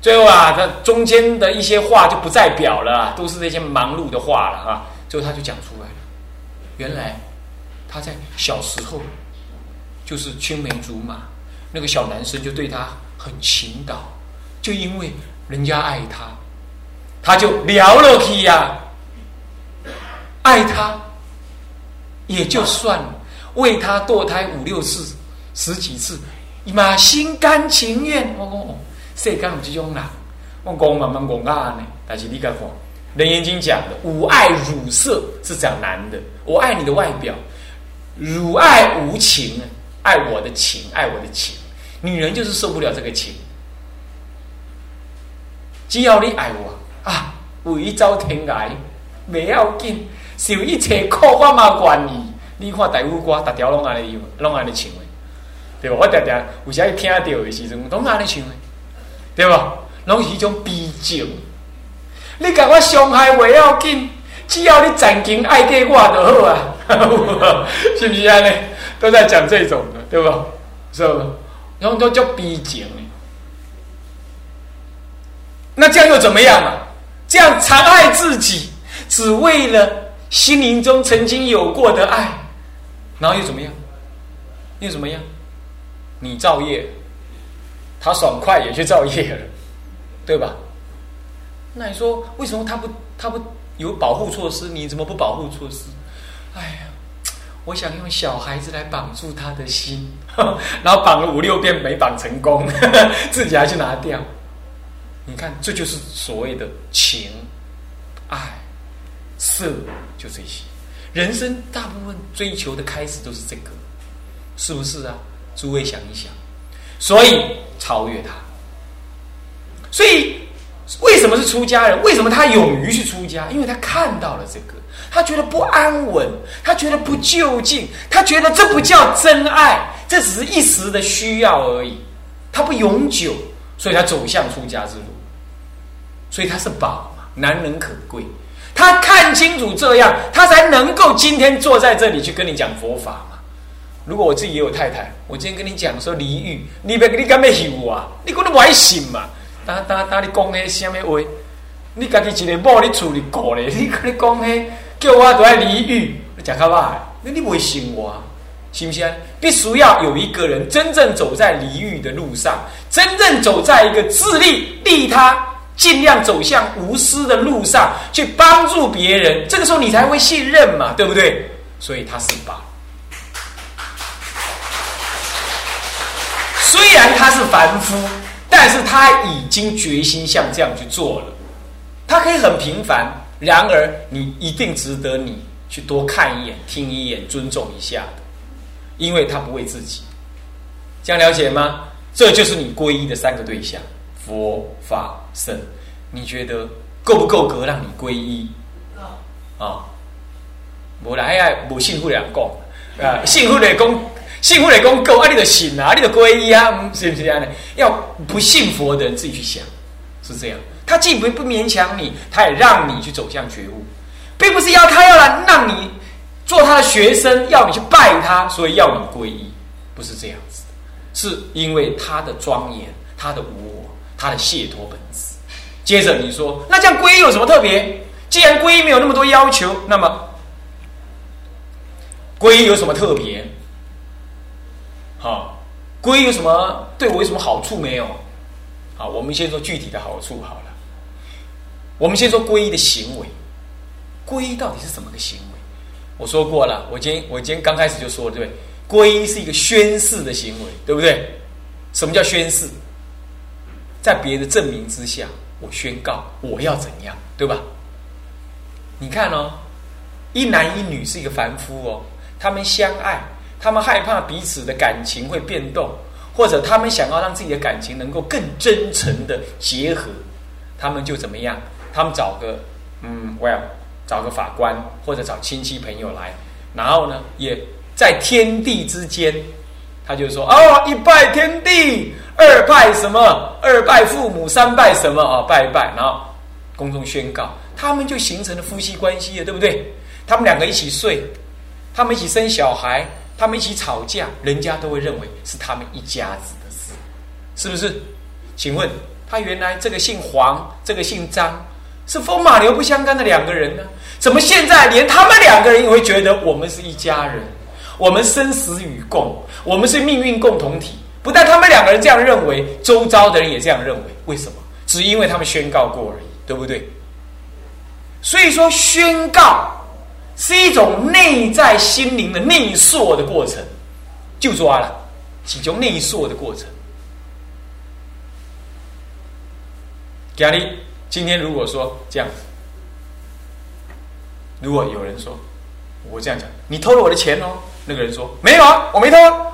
最后啊，他中间的一些话就不再表了，都是那些忙碌的话了啊。最后他就讲出来了，原来他在小时候就是青梅竹马，那个小男生就对他很情导，就因为人家爱他，他就聊了去呀，爱他也就算了，为他堕胎五六次、十几次，妈心甘情愿。我讲哦，世间有这种人，我讲慢慢讲啊呢，但是你甲看。《楞严经》讲的“吾爱汝色”是讲男的，我爱你的外表；汝爱无情，爱我的情，爱我的情。女人就是受不了这个情。只要你爱我啊，为招天涯，不要紧，受一切苦我嘛愿意。你看大夫歌，大条拢安尼，拢安尼唱的，对吧？我常常有时听到的时阵，拢安尼唱的，对吧？拢是一种逼情。你甲我伤害袂要紧，只要你暂停爱给我就好啊，是不是安尼？都在讲这种的，对吧？是不？然后都叫逼情那这样又怎么样啊？这样残害自己，只为了心灵中曾经有过的爱，然后又怎么样？又怎么样？你造业，他爽快也去造业了，对吧？那你说为什么他不他不有保护措施？你怎么不保护措施？哎呀，我想用小孩子来绑住他的心，然后绑了五六遍没绑成功，自己还去拿掉。你看，这就是所谓的情、爱、色，就这些。人生大部分追求的开始都是这个，是不是啊？诸位想一想，所以超越他，所以。为什么是出家人？为什么他勇于去出家？因为他看到了这个，他觉得不安稳，他觉得不就近，他觉得这不叫真爱，这只是一时的需要而已，他不永久，所以他走向出家之路。所以他是宝嘛，难能可贵。他看清楚这样，他才能够今天坐在这里去跟你讲佛法。如果我自己也有太太，我今天跟你讲说离欲，你别你敢要修啊？你可能不爱信嘛？当当当，你讲那什么话？你家己一个某你处理过咧？你你讲那叫我都要离欲，你讲较歹，那你不会信我，是不是？必须要有一个人真正走在离欲的路上，真正走在一个自利利他，尽量走向无私的路上，去帮助别人。这个时候你才会信任嘛，对不对？所以他是宝。虽然他是凡夫。但是他已经决心像这样去做了，他可以很平凡，然而你一定值得你去多看一眼、听一眼、尊重一下的，因为他不为自己，这样了解吗？这就是你皈依的三个对象：佛、法、僧。你觉得够不够格让你皈依？啊，无来呀，无幸福两讲啊，幸福的讲。幸福的功够啊！你的信啊，你的皈依啊，是不是这样的？要不信佛的人自己去想，是这样。他既不不勉强你，他也让你去走向觉悟，并不是要他要来让你做他的学生，要你去拜他，所以要你皈依，不是这样子。是因为他的庄严，他的无我，他的解脱本质。接着你说，那这样皈依有什么特别？既然皈依没有那么多要求，那么皈依有什么特别？好，皈依有什么对我有什么好处没有？好，我们先说具体的好处好了。我们先说皈依的行为，皈依到底是什么个行为？我说过了，我今天我今天刚开始就说了，对不对？皈依是一个宣誓的行为，对不对？什么叫宣誓？在别人的证明之下，我宣告我要怎样，对吧？你看哦，一男一女是一个凡夫哦，他们相爱。他们害怕彼此的感情会变动，或者他们想要让自己的感情能够更真诚的结合，他们就怎么样？他们找个嗯，well，找个法官或者找亲戚朋友来，然后呢，也在天地之间，他就说哦，一拜天地，二拜什么？二拜父母，三拜什么啊？拜一拜，然后公众宣告，他们就形成了夫妻关系了，对不对？他们两个一起睡，他们一起生小孩。他们一起吵架，人家都会认为是他们一家子的事，是不是？请问他原来这个姓黄，这个姓张，是风马牛不相干的两个人呢？怎么现在连他们两个人也会觉得我们是一家人？我们生死与共，我们是命运共同体。不但他们两个人这样认为，周遭的人也这样认为。为什么？只因为他们宣告过而已，对不对？所以说，宣告是一种内在心灵的内缩的过程，就抓了，其中内缩的过程。假如今天如果说这样，如果有人说我这样讲，你偷了我的钱哦，那个人说没有啊，我没偷啊，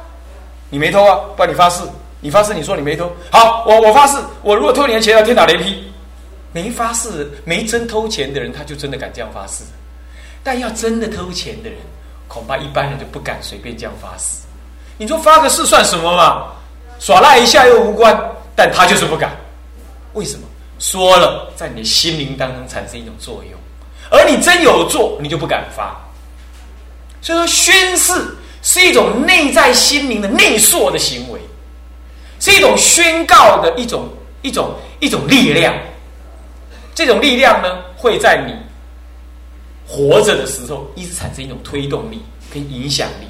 你没偷啊，不然你发誓，你发誓你说你没偷，好，我我发誓，我如果偷你的钱要天打雷劈。没发誓、没真偷钱的人，他就真的敢这样发誓；但要真的偷钱的人，恐怕一般人就不敢随便这样发誓。你说发个誓算什么嘛？耍赖一下又无关，但他就是不敢。为什么？说了，在你的心灵当中产生一种作用，而你真有做，你就不敢发。所以说，宣誓是一种内在心灵的内缩的行为，是一种宣告的一种一种一种力量。这种力量呢，会在你活着的时候，一直产生一种推动力跟影响力。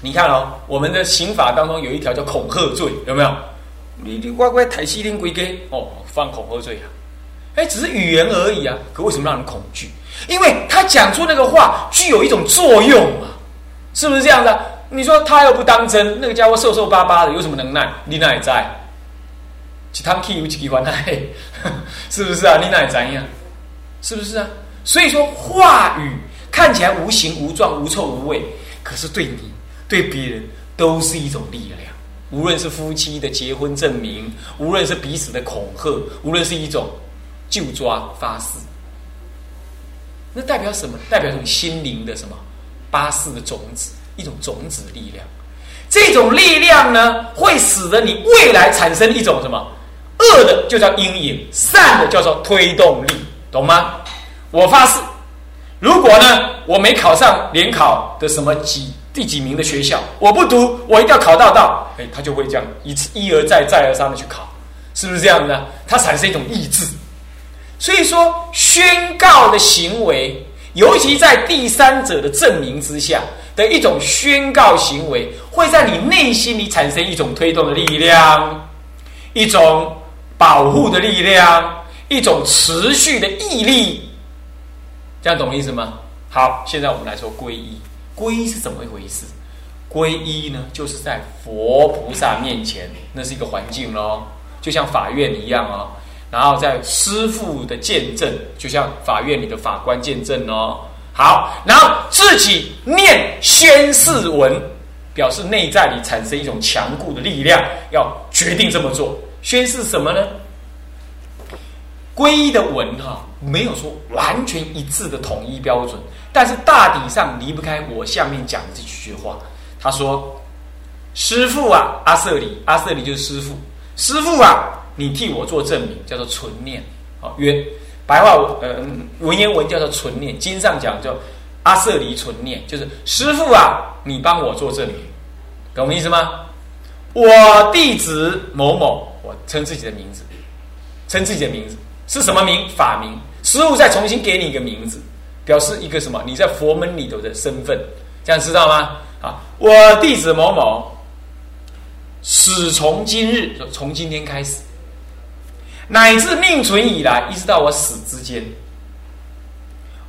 你看哦，我们的刑法当中有一条叫恐吓罪，有没有？你你乖乖抬西天归给哦，犯恐吓罪啊！哎，只是语言而已啊，可为什么让人恐惧？因为他讲出那个话具有一种作用啊，是不是这样的？你说他又不当真，那个家伙瘦瘦巴巴的，有什么能耐？你哪在？其他 key 有几个关爱，是不是啊？你哪怎样？是不是啊？所以说话语看起来无形无状无臭无味，可是对你对别人都是一种力量。无论是夫妻的结婚证明，无论是彼此的恐吓，无论是一种就抓发誓，那代表什么？代表一种心灵的什么八誓的种子，一种种子力量。这种力量呢，会使得你未来产生一种什么？恶的就叫阴影，善的叫做推动力，懂吗？我发誓，如果呢我没考上联考的什么几第几名的学校，我不读，我一定要考到到，哎，他就会这样一次一而再再而三的去考，是不是这样呢？它产生一种意志，所以说宣告的行为，尤其在第三者的证明之下的一种宣告行为，会在你内心里产生一种推动的力量，一种。保护的力量，一种持续的毅力，这样懂意思吗？好，现在我们来说皈依。皈依是怎么一回事？皈依呢，就是在佛菩萨面前，那是一个环境喽，就像法院一样哦。然后在师父的见证，就像法院里的法官见证哦。好，然后自己念宣誓文，表示内在里产生一种强固的力量，要决定这么做。宣誓什么呢？皈依的文哈，没有说完全一致的统一标准，但是大体上离不开我下面讲的这几句话。他说：“师傅啊，阿瑟里，阿瑟里就是师傅。师傅啊，你替我做证明，叫做纯念。好，原白话文呃文言文叫做纯念，经上讲叫阿瑟里纯念，就是师傅啊，你帮我做证明，懂我意思吗？我弟子某某。”我称自己的名字，称自己的名字是什么名？法名。师傅再重新给你一个名字，表示一个什么？你在佛门里头的身份，这样知道吗？啊，我弟子某某，始从今日，从今天开始，乃至命存以来，一直到我死之间，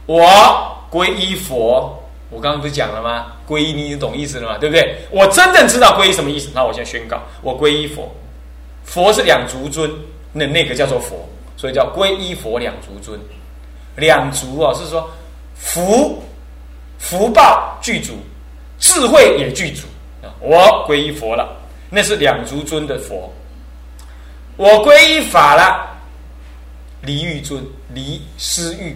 我皈依佛。我刚刚不是讲了吗？皈依，你懂意思了吗？对不对？我真正知道皈依什么意思。那我现在宣告，我皈依佛。佛是两足尊，那那个叫做佛，所以叫皈依佛两足尊。两足啊，是说福福报具足，智慧也具足啊。我皈依佛了，那是两足尊的佛。我皈依法了，离欲尊，离私欲，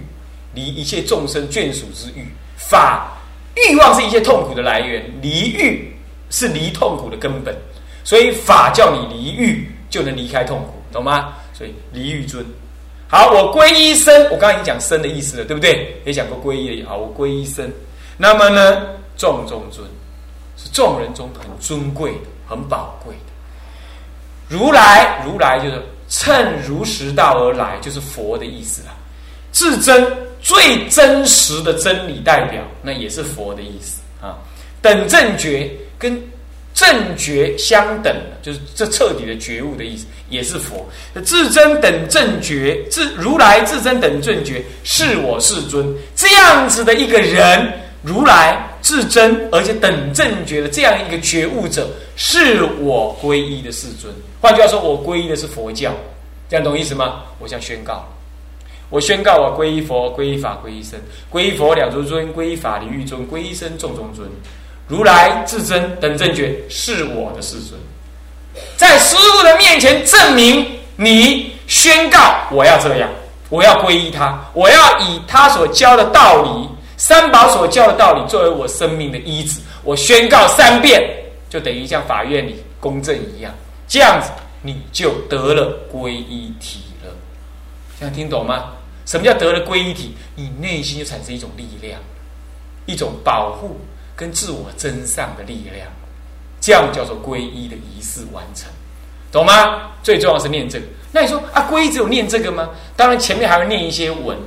离一切众生眷属之欲。法欲望是一切痛苦的来源，离欲是离痛苦的根本，所以法叫你离欲。就能离开痛苦，懂吗？所以离欲尊，好，我皈依身，我刚刚已经讲身的意思了，对不对？也讲过皈依的，好，我皈依身。那么呢，众中尊是众人中很尊贵的、很宝贵的。如来，如来就是趁如实道而来，就是佛的意思了。至真最真实的真理代表，那也是佛的意思啊。等正觉跟正觉相等，就是这彻底的觉悟的意思，也是佛。至真等正觉，至如来至真等正觉，是我世尊，这样子的一个人，如来至真而且等正觉的这样一个觉悟者，是我皈依的世尊。换句话说，我皈依的是佛教，这样懂意思吗？我想宣告。我宣告，我皈依佛，皈依法，皈依僧。皈依佛两足尊，皈依法离欲尊，皈依僧众中尊。如来至真等正觉是我的世尊，在师傅的面前证明你宣告，我要这样，我要皈依他，我要以他所教的道理，三宝所教的道理作为我生命的依止。我宣告三遍，就等于像法院里公证一样，这样子你就得了皈依体了。这样听懂吗？什么叫得了皈依体？你内心就产生一种力量，一种保护跟自我真上的力量，这样叫做皈依的仪式完成，懂吗？最重要是念这个。那你说啊，皈依只有念这个吗？当然前面还会念一些文，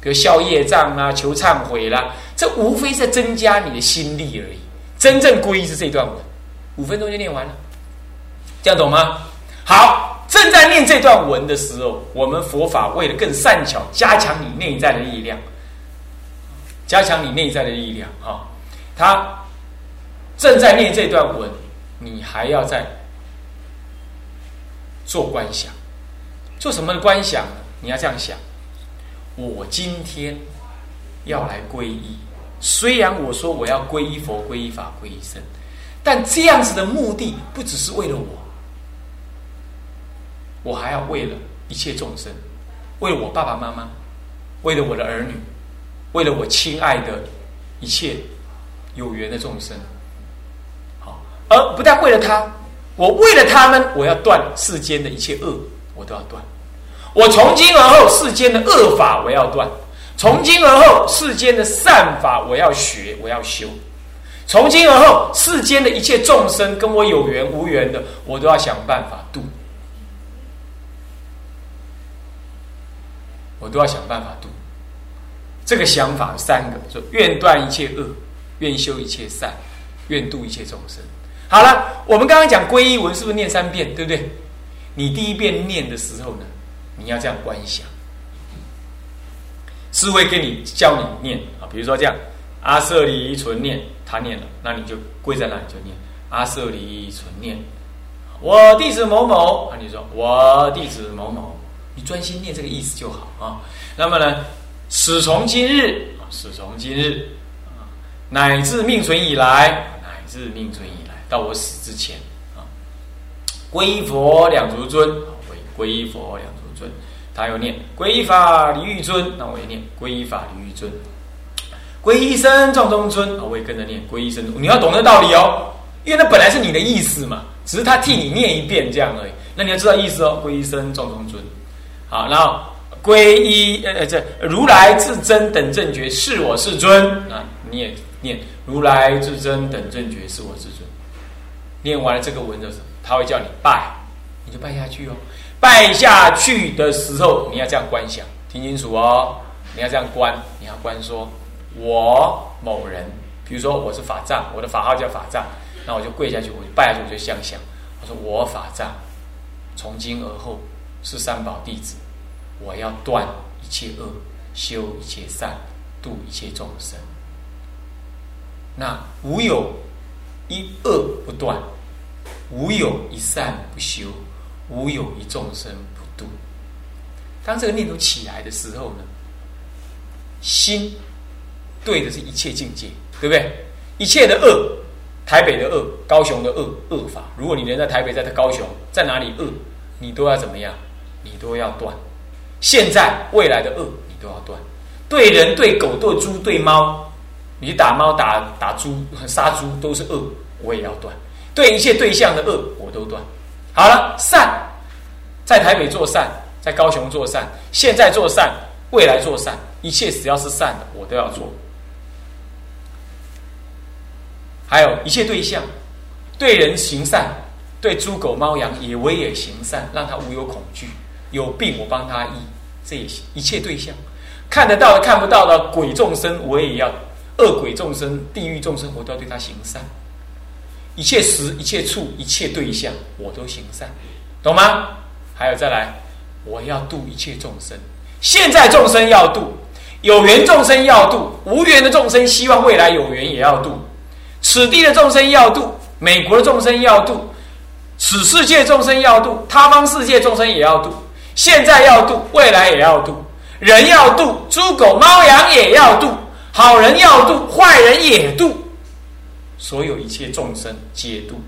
比如消业障啊、求忏悔啦，这无非是增加你的心力而已。真正皈依是这段文，五分钟就念完了，这样懂吗？好。正在念这段文的时候，我们佛法为了更善巧，加强你内在的力量，加强你内在的力量啊！它正在念这段文，你还要在做观想，做什么的观想？你要这样想：我今天要来皈依，虽然我说我要皈依佛、皈依法、皈依僧，但这样子的目的不只是为了我。我还要为了一切众生，为了我爸爸妈妈，为了我的儿女，为了我亲爱的一切有缘的众生，不但为了他，我为了他们，我要断世间的一切恶，我都要断。我从今而后，世间的恶法我要断；从今而后，世间的善法我要学，我要修；从今而后，世间的一切众生跟我有缘无缘的，我都要想办法度。我都要想办法度。这个想法三个：说愿断一切恶，愿修一切善，愿度一切众生。好了，我们刚刚讲皈依文是不是念三遍？对不对？你第一遍念的时候呢，你要这样观想，是会跟你教你念啊。比如说这样，阿舍离存念，他念了，那你就跪在那里就念阿舍离存念。我弟子某某啊，你说我弟子某某。你专心念这个意思就好啊。那么呢，始从今日啊，始从今日啊，乃至命存以来，乃至命存以来，到我死之前啊，皈依佛两足尊，皈皈依佛两足尊。他又念皈依法离欲尊，那我也念皈依法离欲尊。皈依僧众中尊，我也跟着念皈依僧。你要懂得道理哦，因为那本来是你的意思嘛，只是他替你念一遍这样而已。那你要知道意思哦，皈依僧众中尊。好，然后皈依呃呃这如来至真等正觉是我世尊啊，你也念如来至真等正觉是我世尊。念完了这个文的时候，他会叫你拜，你就拜下去哦。拜下去的时候，你要这样观想，听清楚哦。你要这样观，你要观说，我某人，比如说我是法藏，我的法号叫法藏，那我就跪下去，我就拜下去，我就相想，我说我法藏，从今而后是三宝弟子。我要断一切恶，修一切善，度一切众生。那无有一恶不断，无有一善不修，无有一众生不度。当这个念头起来的时候呢，心对的是一切境界，对不对？一切的恶，台北的恶，高雄的恶，恶法。如果你人在台北，在高雄，在哪里恶，你都要怎么样？你都要断。现在、未来的恶，你都要断。对人、对狗、对猪、对猫，你打猫、打打猪、杀猪都是恶，我也要断。对一切对象的恶，我都断。好了，善，在台北做善，在高雄做善，现在做善，未来做善，一切只要是善的，我都要做。还有一切对象，对人行善，对猪狗猫羊也我也行善，让他无有恐惧。有病我帮他医，这也行。一切对象，看得到的、看不到的鬼众生，我也要恶鬼众生、地狱众生，我都要对他行善。一切时、一切处、一切对象，我都行善，懂吗？还有再来，我要度一切众生。现在众生要度，有缘众生要度，无缘的众生希望未来有缘也要度。此地的众生要度，美国的众生要度，此世界众生要度，他方世界众生也要度。现在要度，未来也要度。人要度，猪狗猫羊也要度。好人要度，坏人也度。所有一切众生皆度，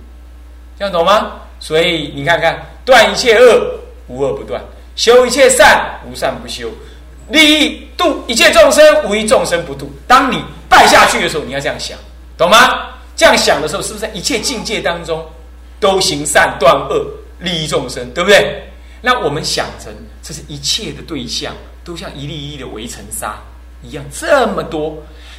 这样懂吗？所以你看看，断一切恶，无恶不断；修一切善，无善不修。利益度一切众生，无一众生不度。当你败下去的时候，你要这样想，懂吗？这样想的时候，是不是在一切境界当中都行善断恶，利益众生，对不对？那我们想成，这是一切的对象，都像一粒一粒的围城沙一样，这么多。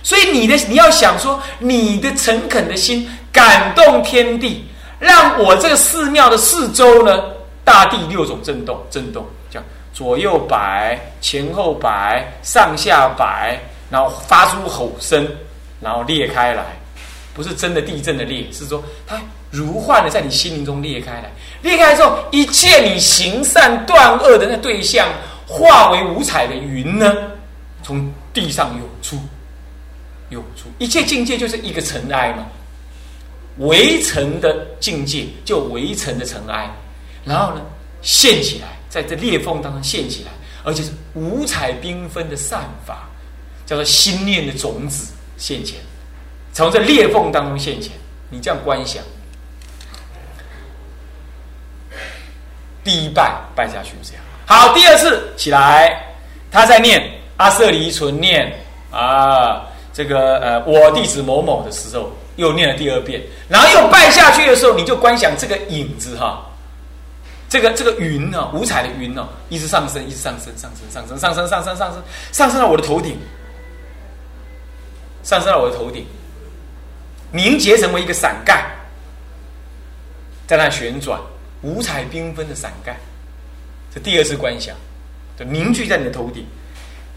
所以你的你要想说，你的诚恳的心感动天地，让我这个寺庙的四周呢，大地六种震动，震动，叫左右摆、前后摆、上下摆，然后发出吼声，然后裂开来，不是真的地震的裂，是说它如幻的在你心灵中裂开来。裂开之后，一切你行善断恶的那对象，化为五彩的云呢，从地上涌出，涌出。一切境界就是一个尘埃嘛，围城的境界就围城的尘埃，然后呢现起来，在这裂缝当中现起来，而且是五彩缤纷的散发，叫做心念的种子现前，从这裂缝当中现前。你这样观想。第一拜拜下去这样好，第二次起来，他在念阿舍离存念啊，这个呃我弟子某某的时候，又念了第二遍，然后又拜下去的时候，你就观想这个影子哈，这个这个云呢，五彩的云呢，一直上升，一直上升，上升，上升，上升，上升，上升，上升到我的头顶，上升到我的头顶，凝结成为一个伞盖，在那旋转。五彩缤纷的伞盖，这第二次观想，就凝聚在你的头顶。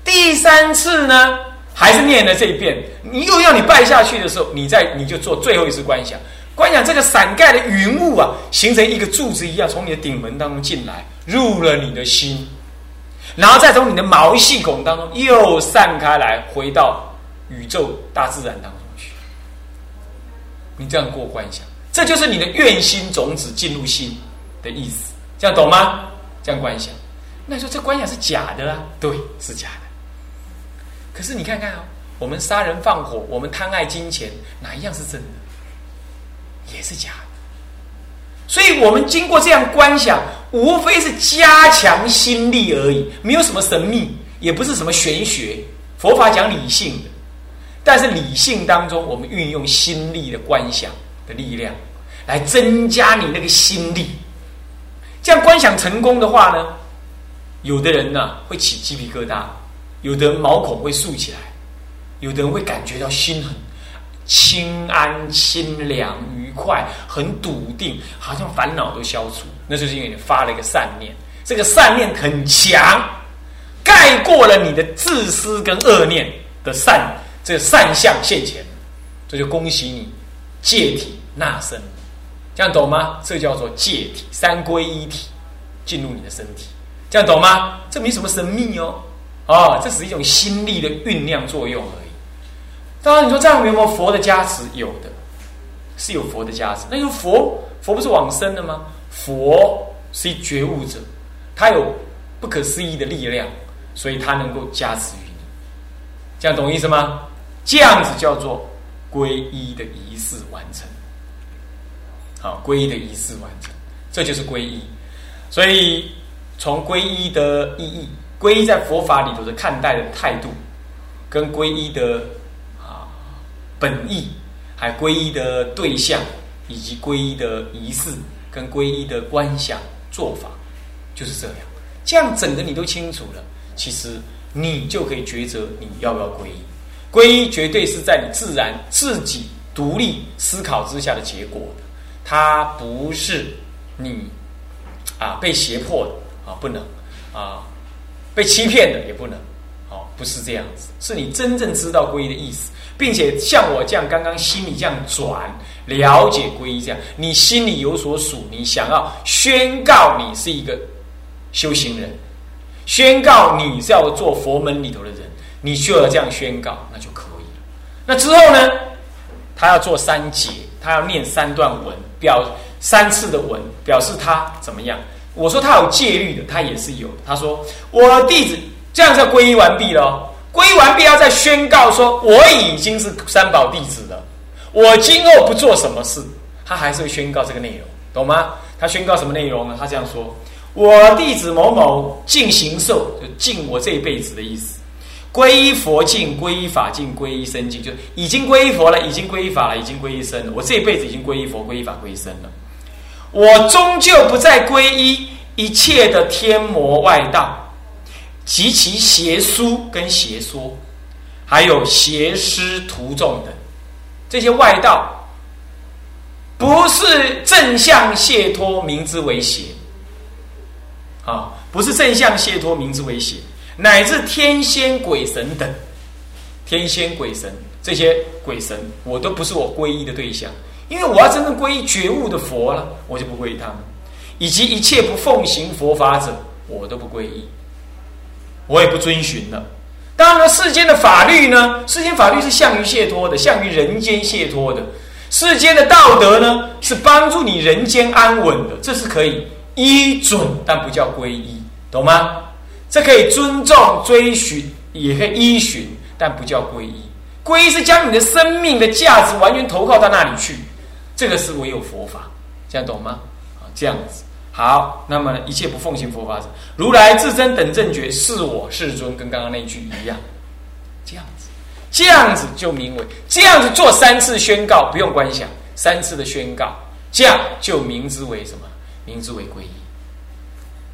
第三次呢，还是念了这一遍。你又要你拜下去的时候，你再你就做最后一次观想。观想这个伞盖的云雾啊，形成一个柱子一样，从你的顶门当中进来，入了你的心，然后再从你的毛细孔当中又散开来，回到宇宙大自然当中去。你这样过观想，这就是你的愿心种子进入心。的意思，这样懂吗？这样观想，那你说这观想是假的啊？对，是假的。可是你看看啊，我们杀人放火，我们贪爱金钱，哪一样是真的？也是假的。所以我们经过这样观想，无非是加强心力而已，没有什么神秘，也不是什么玄学。佛法讲理性的，但是理性当中，我们运用心力的观想的力量，来增加你那个心力。这样观想成功的话呢，有的人呢会起鸡皮疙瘩，有的人毛孔会竖起来，有的人会感觉到心很清安、清凉、愉快，很笃定，好像烦恼都消除。那就是因为你发了一个善念，这个善念很强，盖过了你的自私跟恶念的善，这个善相现前，这就恭喜你戒体纳身。这样懂吗？这叫做戒体，三归一体进入你的身体，这样懂吗？这没什么神秘哦，哦，这是一种心力的酝酿作用而已。当然，你说这样有没有佛的加持？有的，是有佛的加持。那就佛，佛不是往生的吗？佛是一觉悟者，他有不可思议的力量，所以他能够加持于你。这样懂意思吗？这样子叫做皈依的仪式完成。好，皈依的仪式完成，这就是皈依。所以，从皈依的意义，皈依在佛法里头的看待的态度，跟皈依的啊本意，还皈依的对象，以及皈依的仪式，跟皈依的观想做法，就是这样。这样整个你都清楚了，其实你就可以抉择你要不要皈依。皈依绝对是在你自然自己独立思考之下的结果。它不是你啊被胁迫的啊不能啊被欺骗的也不能，哦，不是这样子，是你真正知道皈依的意思，并且像我这样刚刚心里这样转了解皈依这样，你心里有所属，你想要宣告你是一个修行人，宣告你是要做佛门里头的人，你就要这样宣告，那就可以了。那之后呢，他要做三节，他要念三段文，表三次的文，表示他怎么样。我说他有戒律的，他也是有。他说我弟子这样就皈依完毕了，皈依完毕要再宣告说我已经是三宝弟子了，我今后不做什么事，他还是会宣告这个内容，懂吗？他宣告什么内容呢？他这样说：我弟子某某尽行受，就尽我这一辈子的意思。皈依佛境，皈依法境，皈依身境，就已经皈依佛了，已经皈依法了，已经皈依身了。我这一辈子已经皈依佛、皈依法、皈依身了。我终究不再皈依一切的天魔外道及其邪书跟邪说，还有邪师徒众等这些外道，不是正向解脱，名之为邪。啊，不是正向解脱，名之为邪，乃至天仙鬼神等，天仙鬼神这些鬼神，我都不是我皈依的对象。因为我要真正皈依觉悟的佛了，我就不皈依他们，以及一切不奉行佛法者，我都不皈依，我也不遵循了。当然了，世间的法律呢，世间法律是向于解脱的，向于人间解脱的；世间的道德呢，是帮助你人间安稳的，这是可以依准，但不叫皈依，懂吗？这可以尊重、追寻，也可以依循，但不叫皈依。皈依是将你的生命的价值完全投靠到那里去。这个是唯有佛法，这样懂吗？啊，这样子好。那么一切不奉行佛法者，如来自真等正觉，是我世尊，跟刚刚那句一样。这样子，这样子就名为这样子做三次宣告，不用观想，三次的宣告，这样就名之为什么？名之为皈依。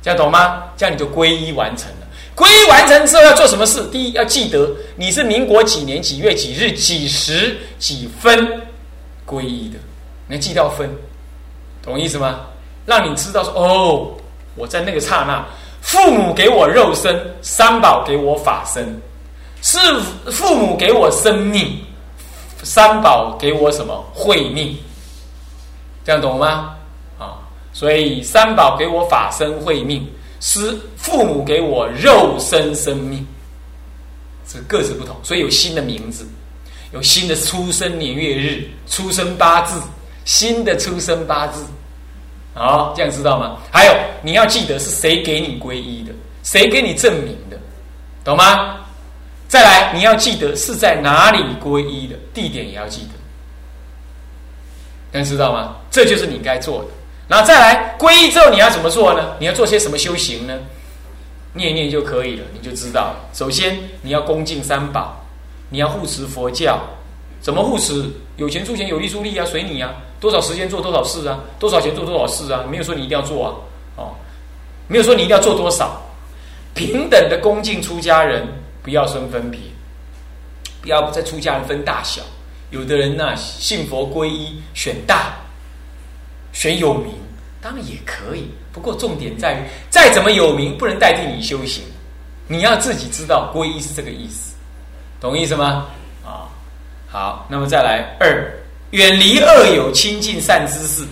这样懂吗？这样你就皈依完成了。皈依完成之后要做什么事？第一要记得你是民国几年几月几日几时几分皈依的。能记到分，懂意思吗？让你知道说哦，我在那个刹那，父母给我肉身，三宝给我法身，是父母给我生命，三宝给我什么慧命？这样懂吗？啊，所以三宝给我法身慧命，是父母给我肉身生命，这各自不同，所以有新的名字，有新的出生年月日、出生八字。新的出生八字，好，这样知道吗？还有你要记得是谁给你皈依的，谁给你证明的，懂吗？再来，你要记得是在哪里皈依的，地点也要记得，能知道吗？这就是你该做的。然后再来皈依之后，你要怎么做呢？你要做些什么修行呢？念念就可以了，你就知道了。首先，你要恭敬三宝，你要护持佛教。怎么护持？有钱出钱，有力出力啊，随你啊。多少时间做多少事啊？多少钱做多少事啊？没有说你一定要做啊，哦，没有说你一定要做多少。平等的恭敬出家人，不要生分别，不要在出家人分大小。有的人呢，信佛皈依，选大，选有名，当然也可以。不过重点在于，再怎么有名，不能代替你修行。你要自己知道，皈依是这个意思，懂意思吗？啊，好，那么再来二。远离恶友，亲近善知识。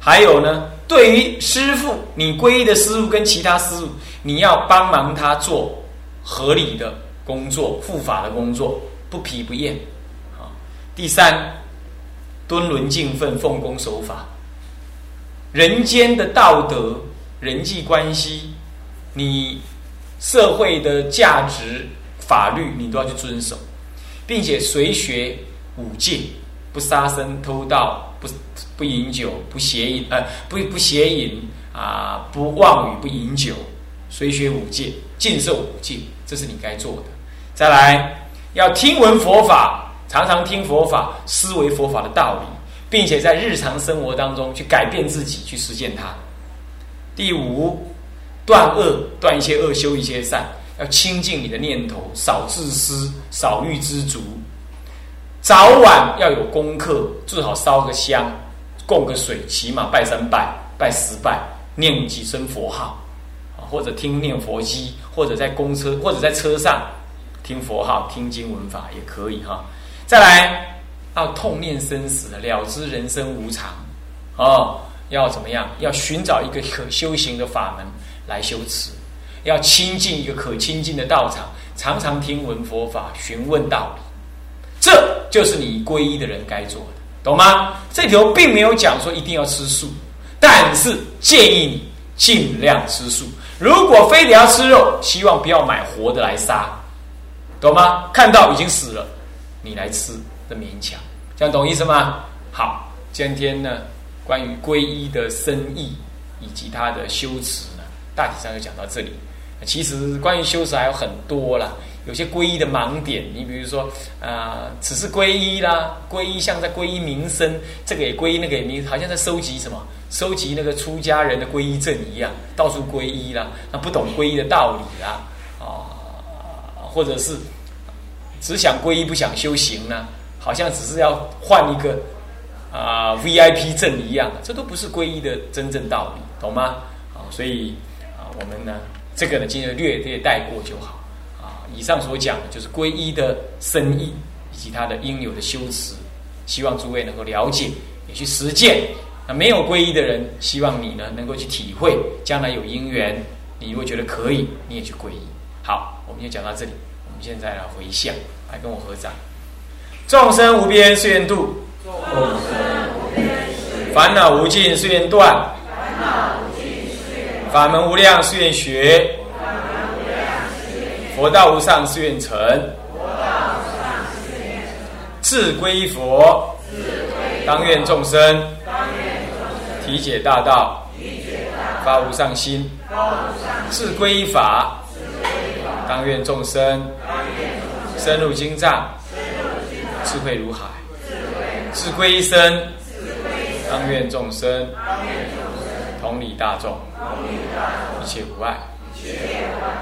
还有呢，对于师傅，你皈依的师傅跟其他师傅，你要帮忙他做合理的工作、护法的工作，不疲不厌。啊，第三，敦伦敬奋，奉公守法。人间的道德、人际关系，你社会的价值、法律，你都要去遵守，并且随学五戒。不杀生、偷盗，不不饮酒，不邪淫，呃，不不邪淫啊，不妄语，不饮酒，随学五戒，尽受五戒，这是你该做的。再来，要听闻佛法，常常听佛法，思维佛法的道理，并且在日常生活当中去改变自己，去实践它。第五，断恶，断一些恶，修一些善，要清净你的念头，少自私，少欲知足。早晚要有功课，最好烧个香，供个水，起码拜三拜，拜十拜，念几声佛号，或者听念佛机，或者在公车或者在车上听佛号、听经文法也可以哈。再来，要痛念生死，了知人生无常，哦，要怎么样？要寻找一个可修行的法门来修持，要亲近一个可亲近的道场，常常听闻佛法，询问道理，这就是你皈依的人该做的。懂吗？这条并没有讲说一定要吃素，但是建议你尽量吃素。如果非得要吃肉，希望不要买活的来杀，懂吗？看到已经死了，你来吃的勉强，这样懂意思吗？好，今天呢，关于皈依的深意以及它的修持呢，大体上就讲到这里。其实关于修持还有很多啦。有些皈依的盲点，你比如说，啊，只是皈依啦，皈依像在皈依名声，这个也皈依，那个也名，好像在收集什么，收集那个出家人的皈依证一样，到处皈依啦，那不懂皈依的道理啦，啊，或者是只想皈依不想修行呢，好像只是要换一个啊 VIP 证一样，这都不是皈依的真正道理，懂吗？啊，所以啊，我们呢，这个呢，今天略略带过就好。以上所讲的就是皈依的深意以及它的应有的修持，希望诸位能够了解，也去实践。那没有皈依的人，希望你呢能够去体会，将来有因缘，你如果觉得可以，你也去皈依。好，我们就讲到这里。我们现在来回向，来跟我合掌。众生无边誓愿度，众生无边烦恼无尽誓愿断，烦恼无尽誓愿法门无量誓愿学。佛道无上誓愿成，自归佛，当愿众生体解大道，发无上心，自归法，当愿众生深入经藏，智慧如海，自归身，当愿众生同理大众，一切无碍。